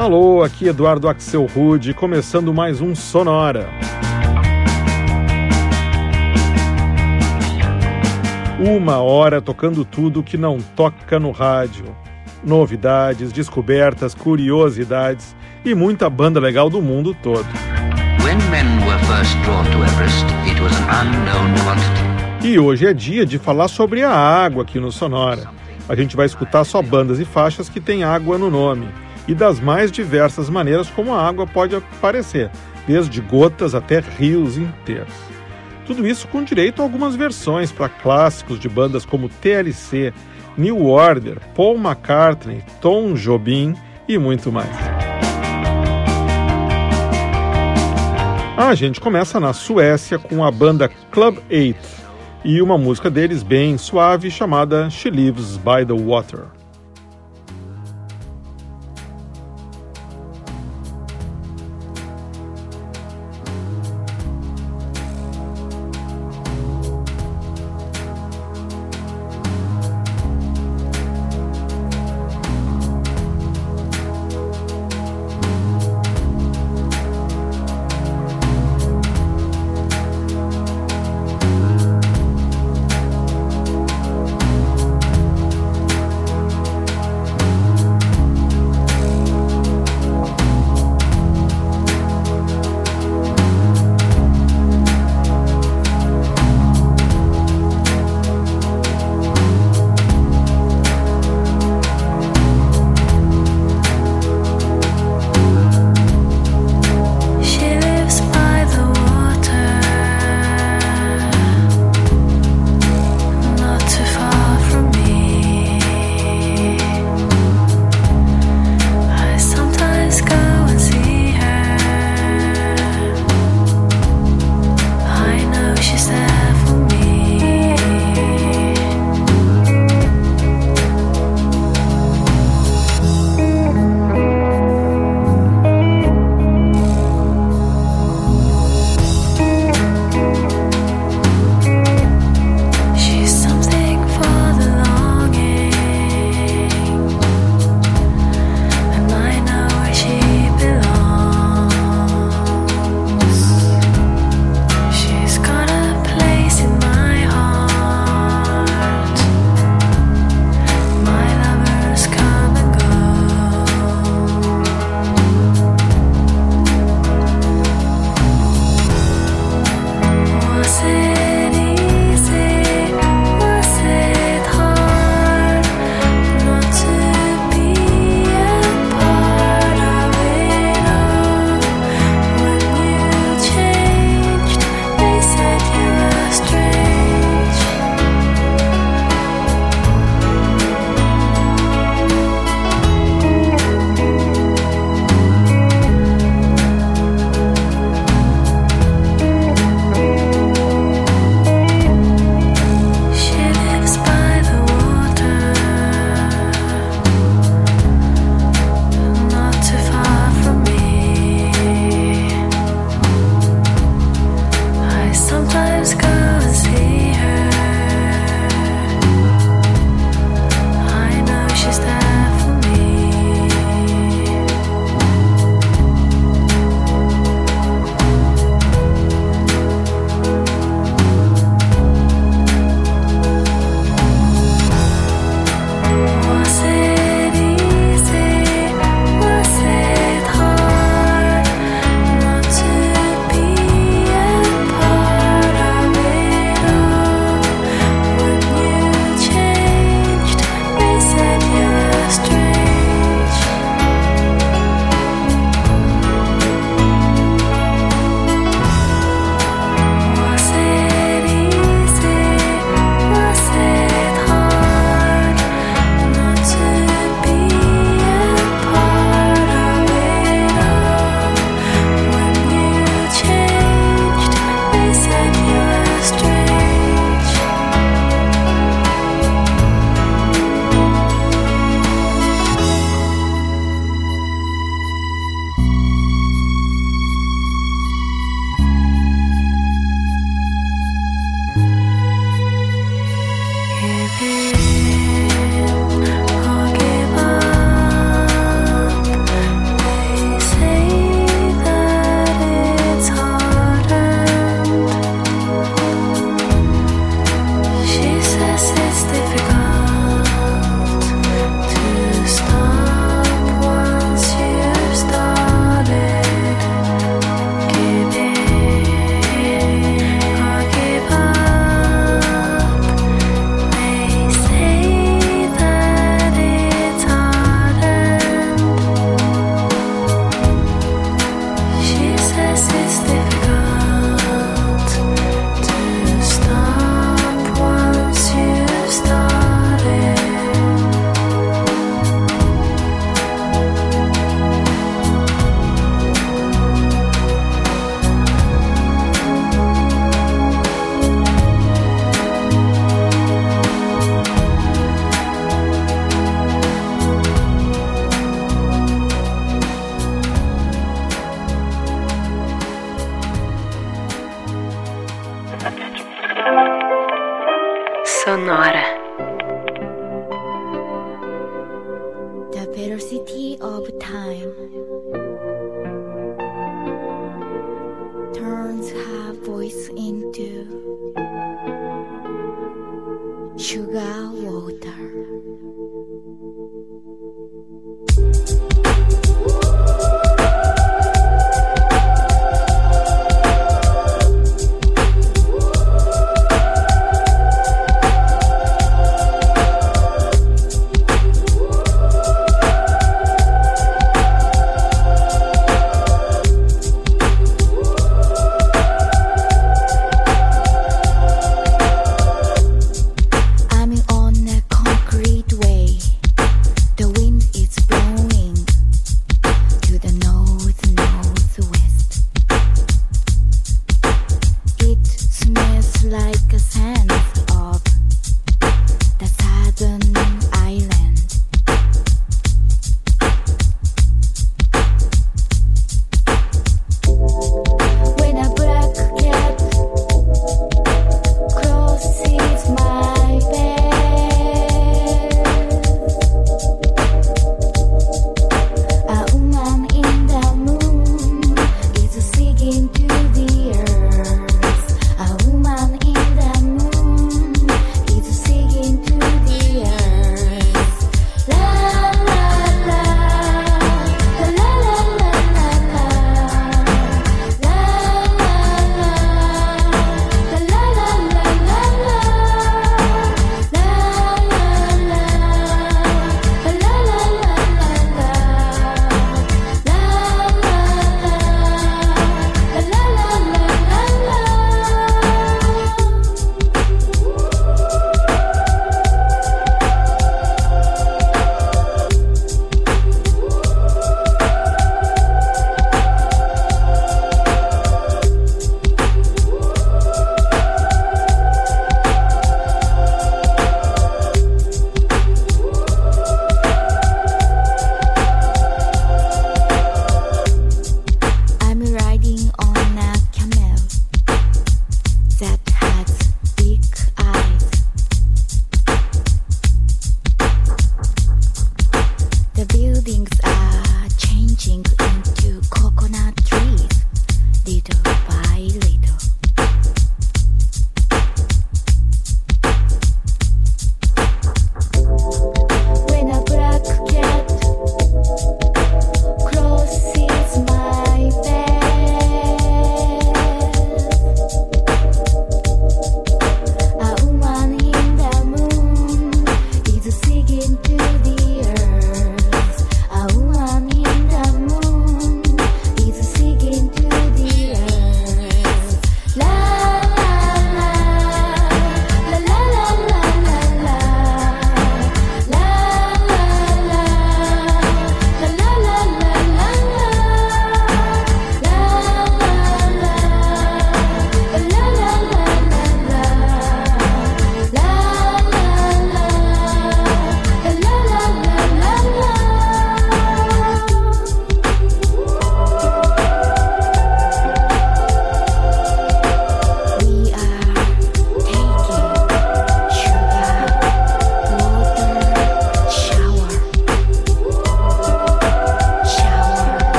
Alô, aqui Eduardo Axel Rude, começando mais um Sonora. Uma hora tocando tudo que não toca no rádio. Novidades, descobertas, curiosidades e muita banda legal do mundo todo. E hoje é dia de falar sobre a água aqui no Sonora. A gente vai escutar só bandas e faixas que têm água no nome e das mais diversas maneiras como a água pode aparecer, desde gotas até rios inteiros. Tudo isso com direito a algumas versões para clássicos de bandas como TLC, New Order, Paul McCartney, Tom Jobim e muito mais. A gente começa na Suécia com a banda Club 8 e uma música deles bem suave chamada She Lives by the Water.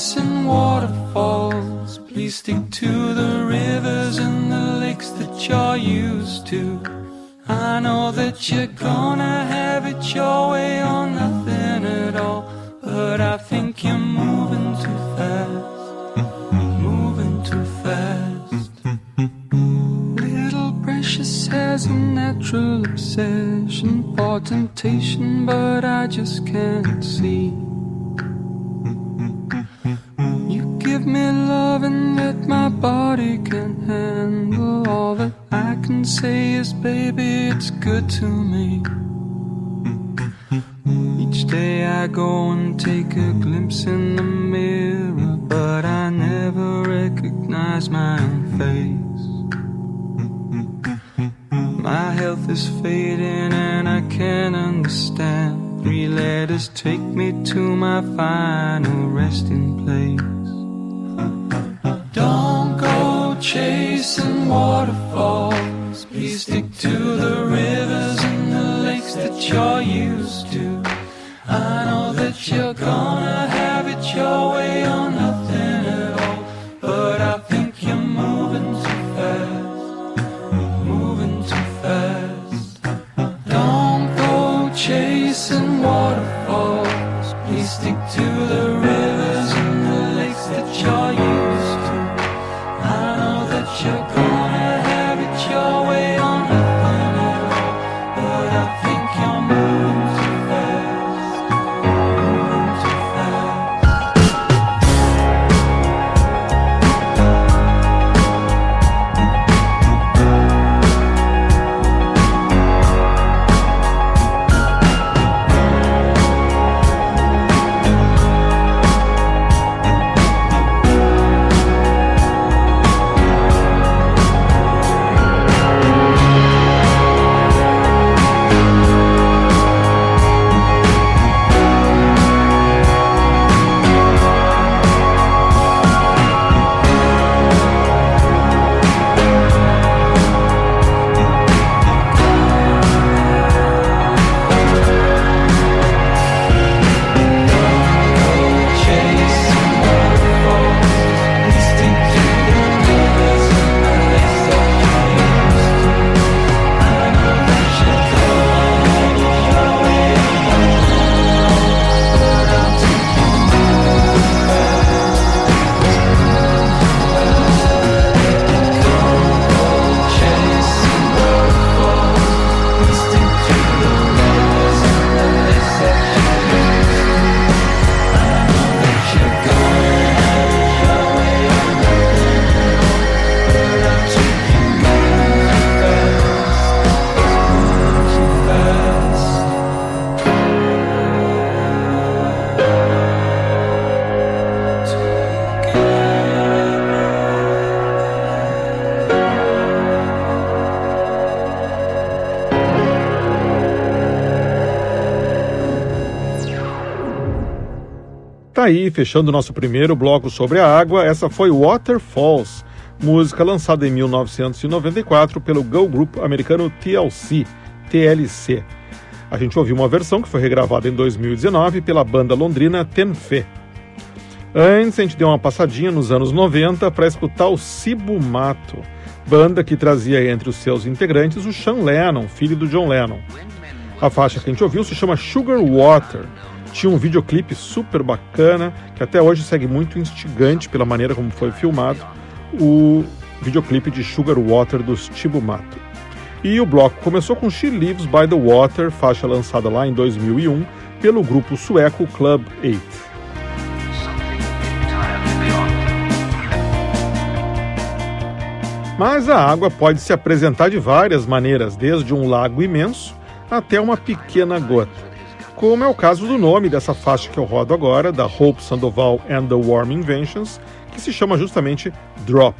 chasing waterfalls. Please stick to the rivers and the lakes that you're used to. I know that you're gonna have it your way or nothing at all. But I think you're moving too fast, moving too fast. Little precious has a natural obsession for temptation, but I just can't see. Give me love and that my body can handle. All that I can say is, baby, it's good to me. Each day I go and take a glimpse in the mirror, but I never recognize my own face. My health is fading and I can't understand. Three letters take me to my final resting place. Don't go chasing waterfalls. Please stick to the rivers and the lakes that you're used to. I know that you're gonna have it your way aí, fechando nosso primeiro bloco sobre a água, essa foi Waterfalls, música lançada em 1994 pelo girl group americano TLC, TLC. A gente ouviu uma versão que foi regravada em 2019 pela banda londrina Tenfé. Antes, a gente deu uma passadinha nos anos 90 para escutar o Cibumato, banda que trazia entre os seus integrantes o Sean Lennon, filho do John Lennon. A faixa que a gente ouviu se chama Sugar Water. Tinha um videoclipe super bacana, que até hoje segue muito instigante pela maneira como foi filmado, o videoclipe de Sugar Water dos Tibumato. E o bloco começou com She Lives by the Water, faixa lançada lá em 2001 pelo grupo sueco Club 8. Mas a água pode se apresentar de várias maneiras, desde um lago imenso até uma pequena gota. Como é o caso do nome dessa faixa que eu rodo agora, da Hope Sandoval and the Warm Inventions, que se chama justamente Drop.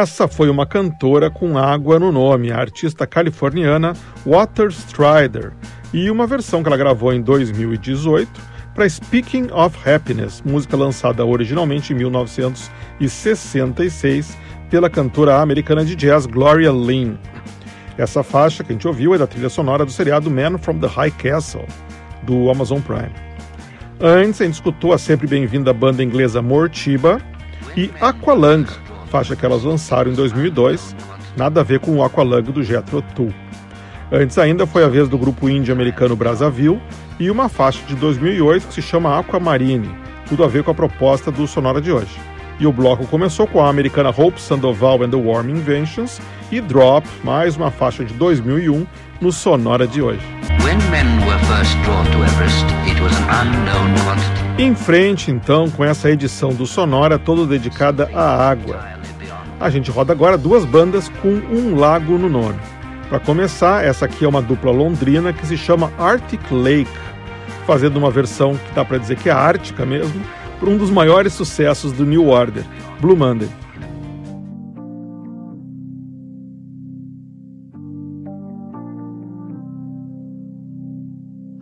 Essa foi uma cantora com água no nome, a artista californiana Water Strider, e uma versão que ela gravou em 2018 para Speaking of Happiness, música lançada originalmente em 1966 pela cantora americana de jazz Gloria Lynn. Essa faixa que a gente ouviu é da trilha sonora do seriado Man from the High Castle, do Amazon Prime. Antes, a gente escutou a sempre bem-vinda banda inglesa Mortiba e Aqualung, faixa que elas lançaram em 2002, nada a ver com o Aqualung do Jethro Tull. Antes ainda foi a vez do grupo indie americano Brazzaville e uma faixa de 2008 que se chama Aquamarine, tudo a ver com a proposta do Sonora de hoje. E o bloco começou com a americana Hope Sandoval and the Warm Inventions e Drop, mais uma faixa de 2001 no Sonora de hoje. Em frente, então, com essa edição do Sonora toda dedicada à água. A gente roda agora duas bandas com um lago no nome. Para começar, essa aqui é uma dupla londrina que se chama Arctic Lake, fazendo uma versão que dá para dizer que é ártica mesmo, por um dos maiores sucessos do New Order, Blue Monday.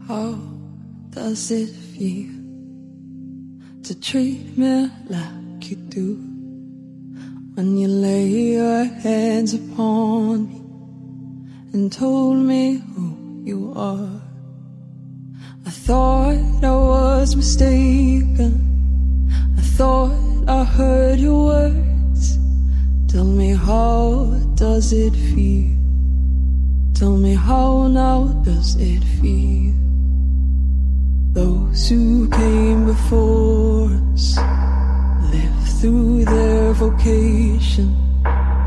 How does it feel to treat me like you do? When you lay your hands upon me and told me who you are, I thought I was mistaken. I thought I heard your words. Tell me how does it feel? Tell me how now does it feel? Those who came before us lived through their vocation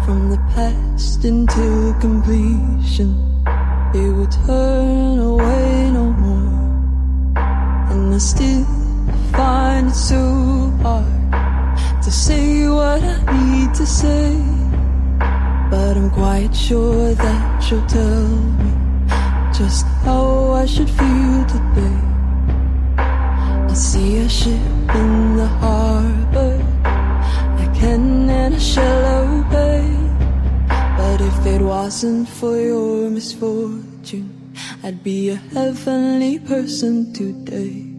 from the past until completion. They will turn away no more, and I still find it so hard to say what I need to say. But I'm quite sure that you'll tell me just how I should feel today. I see a ship in the harbor, wasn't for your misfortune, I'd be a heavenly person today.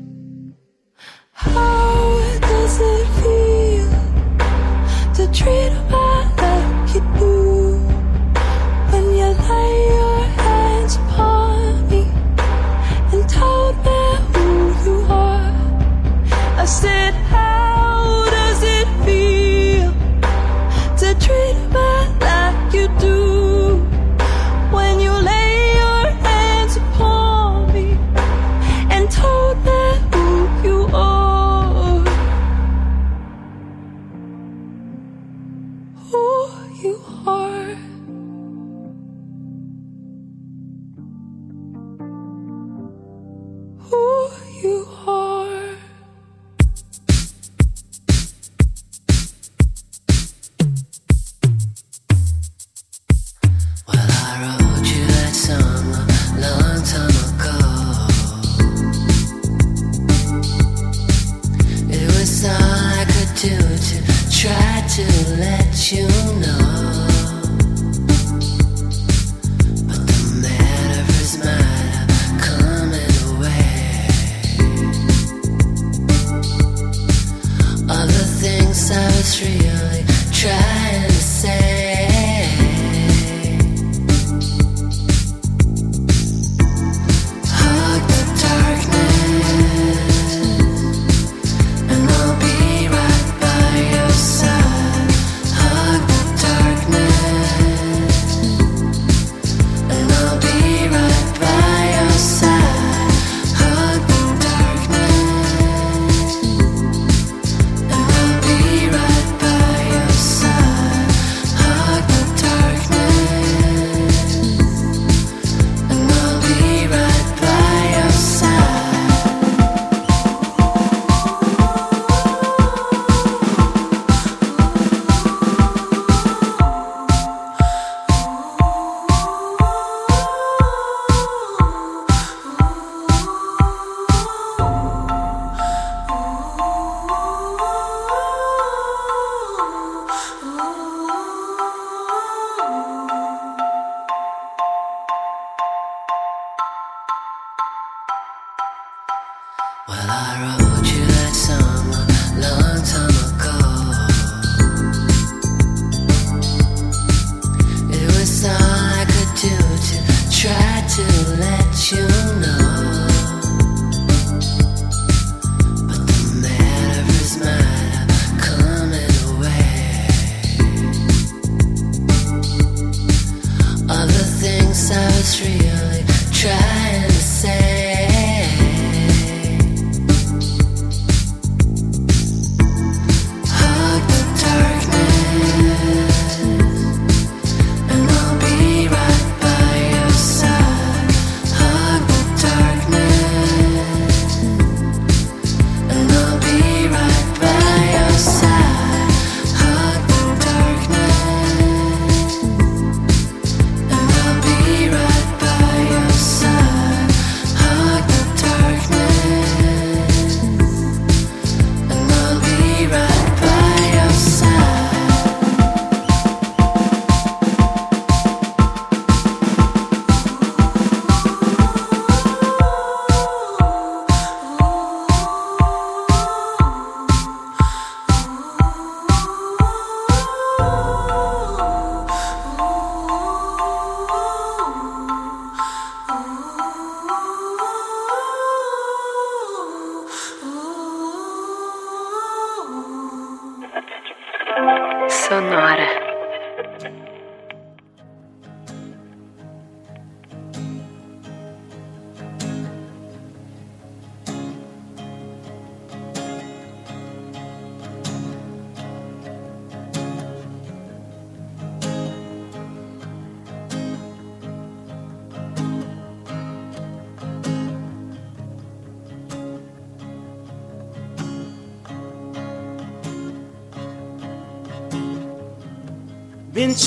How does it feel to treat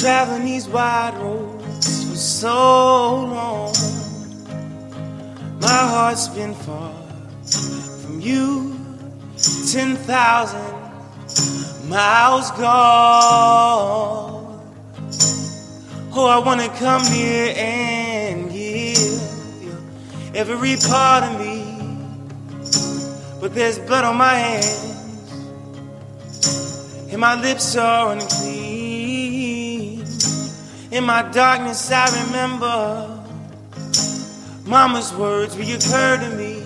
traveling these wide roads for so long. My heart's been far from you, 10,000 miles gone. Oh, I wanna come near and give you every part of me. But there's blood on my hands, and my lips are unclean. In my darkness, I remember Mama's words reoccur to me.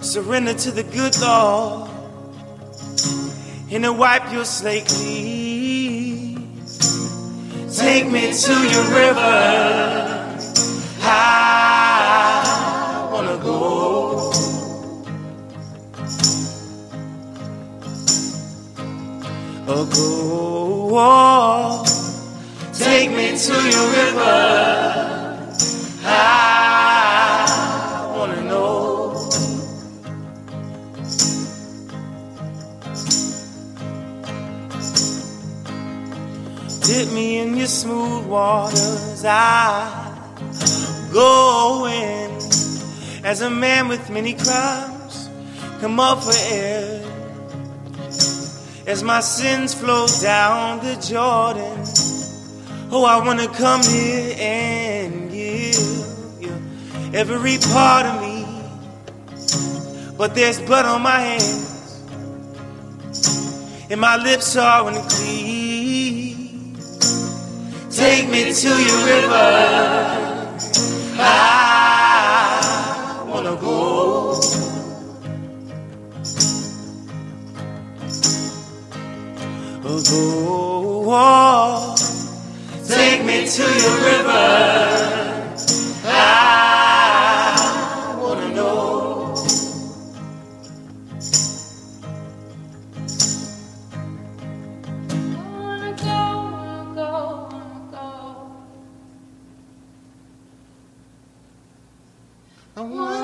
Surrender to the good Lord, and to wipe your slate clean. Take me to your river. I wanna go. Oh, go. Take me to your river. I wanna know. Dip me in your smooth waters. I go in as a man with many crimes. Come up for air as my sins flow down the Jordan. Oh, I wanna come here and give you every part of me. But there's blood on my hands, and my lips are unclean. Take me to your river. I wanna go. Oh, go. Take me to your river. I wanna know. Wanna go, wanna go, wanna go. I wanna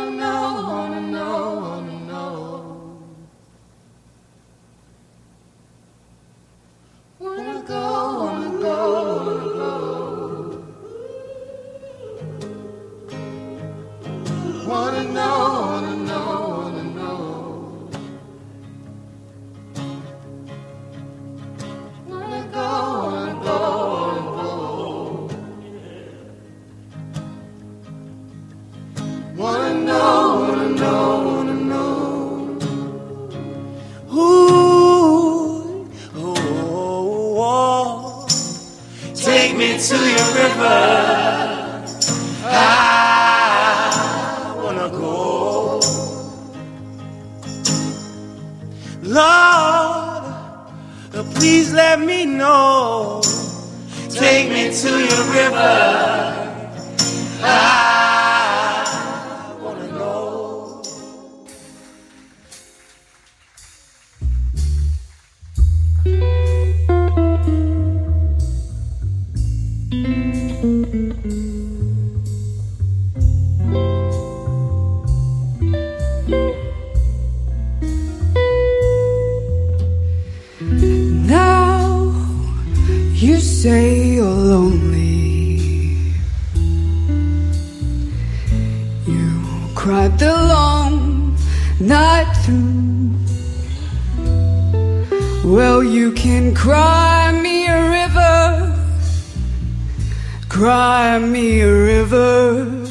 me a river.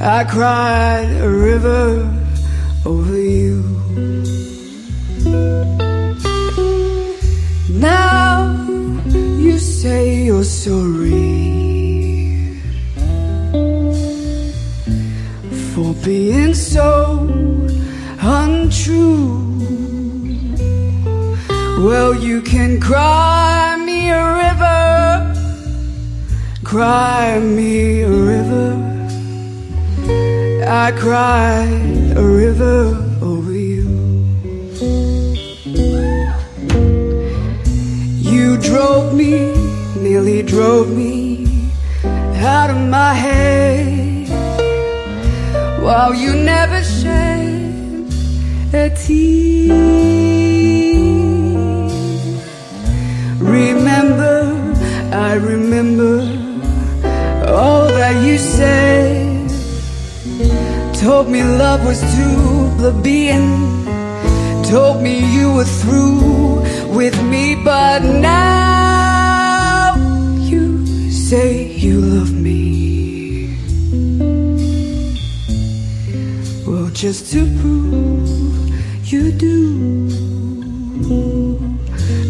I cried a river over you. Now you say you're sorry for being so untrue. Well, you can cry me a river, cry me a river. I cry a river over you. You drove me, nearly drove me out of my head while you never shed a tear. Remember, I remember all that you said. Told me love was too plebeian. Told me you were through with me, but now you say you love me. Well, just to prove you do.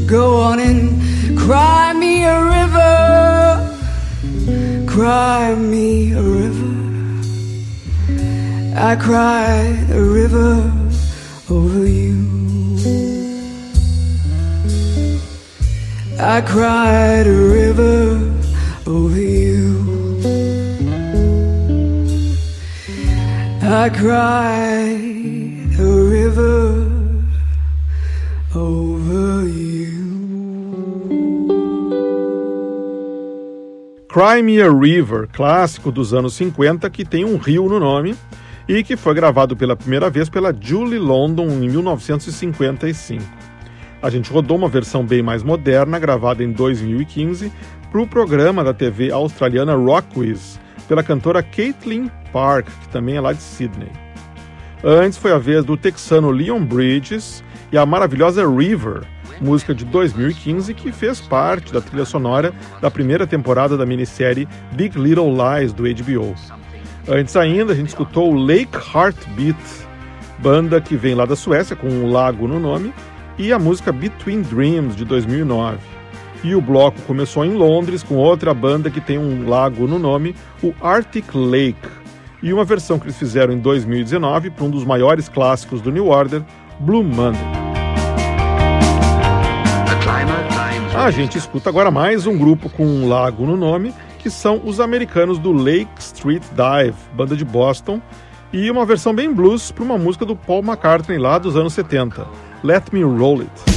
Go on and cry me a river, cry me a river. I cried a river over you. I cried a river over you. I cried a river Cry Me a River, clássico dos anos 50 que tem um rio no nome e que foi gravado pela primeira vez pela Julie London em 1955. A gente rodou uma versão bem mais moderna, gravada em 2015, para o programa da TV australiana Rockwiz, pela cantora Caitlin Park, que também é lá de Sydney. Antes foi a vez do texano Leon Bridges e a maravilhosa River, música de 2015 que fez parte da trilha sonora da primeira temporada da minissérie Big Little Lies do HBO. Antes ainda, a gente escutou Lake Heartbeat, banda que vem lá da Suécia com um lago no nome, e a música Between Dreams de 2009. E o bloco começou em Londres com outra banda que tem um lago no nome, o Arctic Lake, e uma versão que eles fizeram em 2019 para um dos maiores clássicos do New Order, Blue Monday. A gente escuta agora mais um grupo com um lago no nome, que são os americanos do Lake Street Dive, banda de Boston, e uma versão bem blues para uma música do Paul McCartney lá dos anos 70, Let Me Roll It.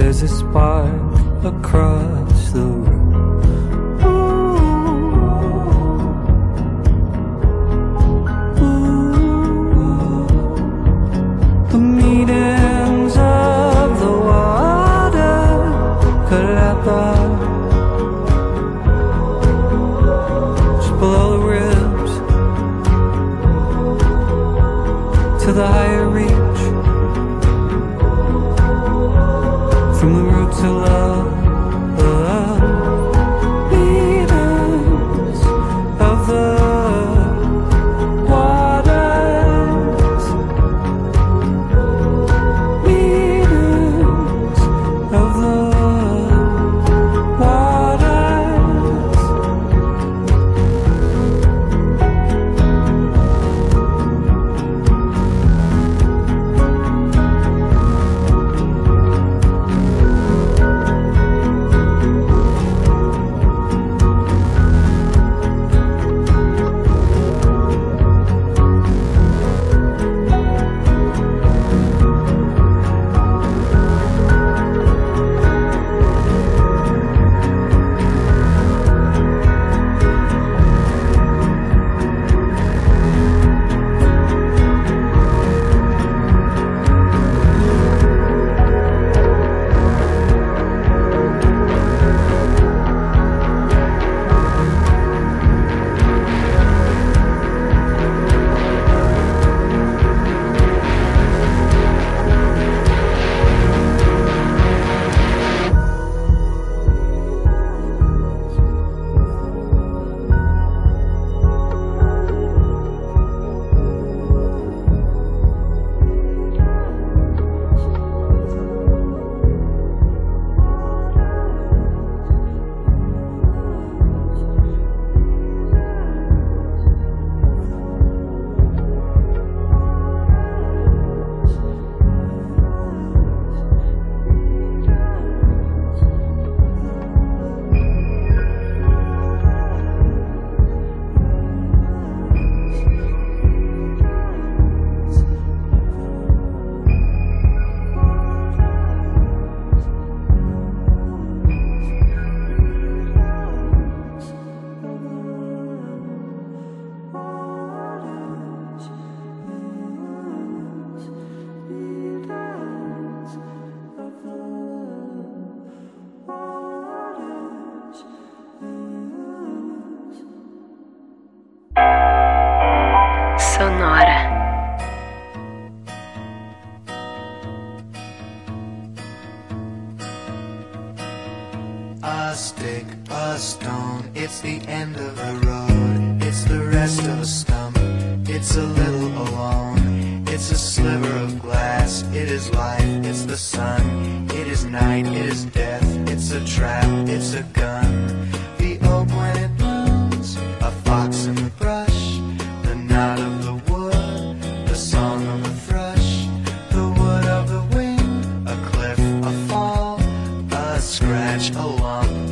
There's a spark across the room.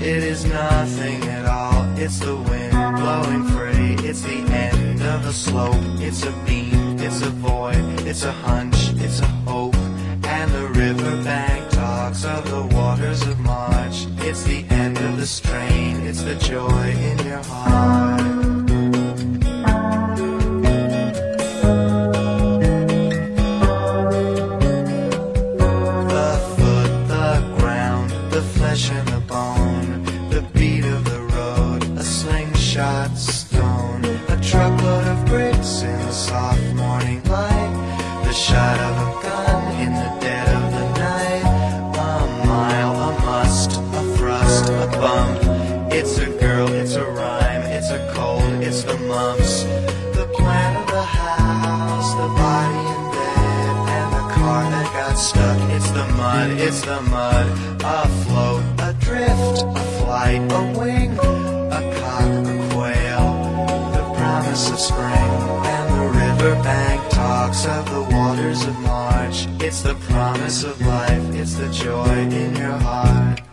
It is nothing at all. It's the wind blowing free. It's the end of a slope. It's a beam. It's a void. It's a hunch. It's a hope. And the riverbank talks of the waters of March. It's the end of the strain. It's the joy in your heart. Talks of the waters of March. It's the promise of life, it's the joy in your heart.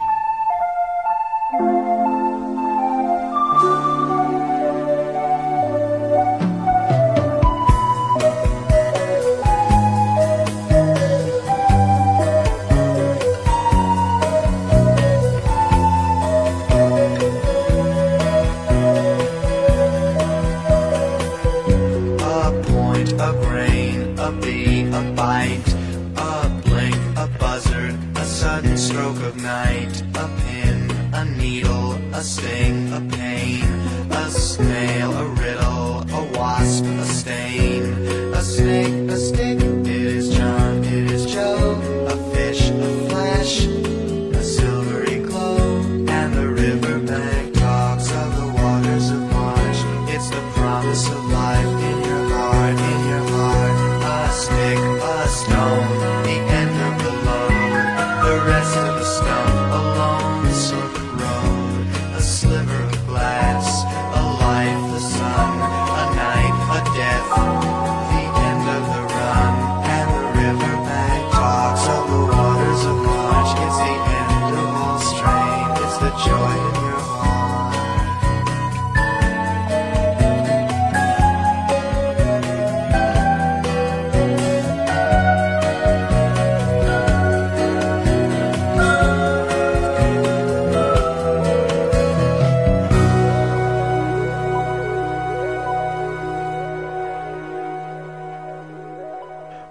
Sting, a pain, a snail, a riddle,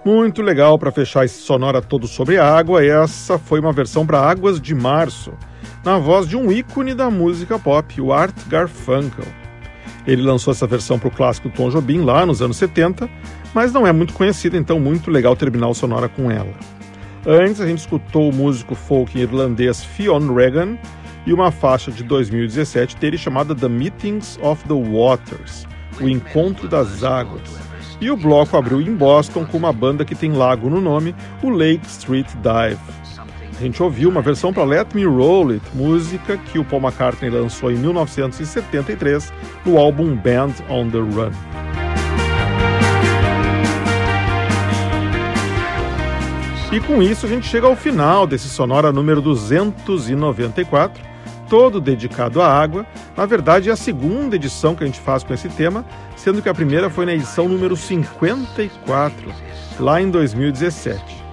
Muito legal para fechar esse sonora todo sobre água. Essa foi uma versão para Águas de Março, na voz de um ícone da música pop, o Art Garfunkel. Ele lançou essa versão para o clássico Tom Jobim lá nos anos 70, mas não é muito conhecida, então muito legal terminar o sonora com ela. Antes a gente escutou o músico folk irlandês Fionn Regan e uma faixa de 2017 dele chamada The Meetings of the Waters, o Encontro das Águas. E o bloco abriu em Boston com uma banda que tem lago no nome, o Lake Street Dive. A gente ouviu uma versão para Let Me Roll It, música que o Paul McCartney lançou em 1973 no álbum Band on the Run. E com isso a gente chega ao final desse Sonora número 294, todo dedicado à água. Na verdade, é a segunda edição que a gente faz com esse tema, sendo que a primeira foi na edição número 54, lá em 2017.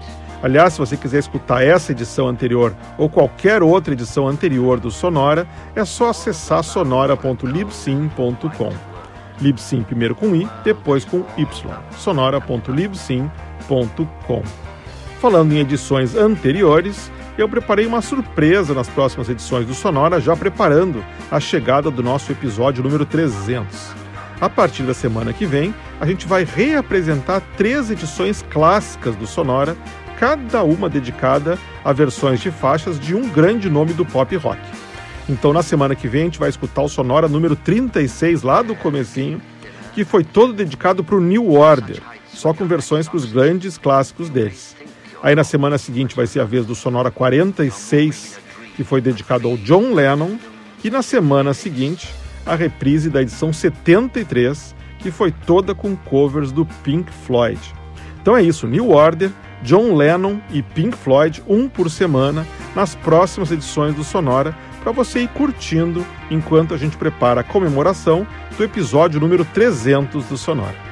Aliás, se você quiser escutar essa edição anterior ou qualquer outra edição anterior do Sonora, é só acessar sonora.libsim.com. Libsim primeiro com i, depois com y. sonora.libsim.com. Falando em edições anteriores, eu preparei uma surpresa nas próximas edições do Sonora, já preparando a chegada do nosso episódio número 300. A partir da semana que vem, a gente vai reapresentar três edições clássicas do Sonora, cada uma dedicada a versões de faixas de um grande nome do pop rock. Então, na semana que vem, a gente vai escutar o Sonora número 36, lá do comecinho, que foi todo dedicado para o New Order, só com versões para os grandes clássicos deles. Aí na semana seguinte vai ser a vez do Sonora 46, que foi dedicado ao John Lennon, e na semana seguinte a reprise da edição 73, que foi toda com covers do Pink Floyd. Então é isso, New Order, John Lennon e Pink Floyd, um por semana, nas próximas edições do Sonora, para você ir curtindo enquanto a gente prepara a comemoração do episódio número 300 do Sonora.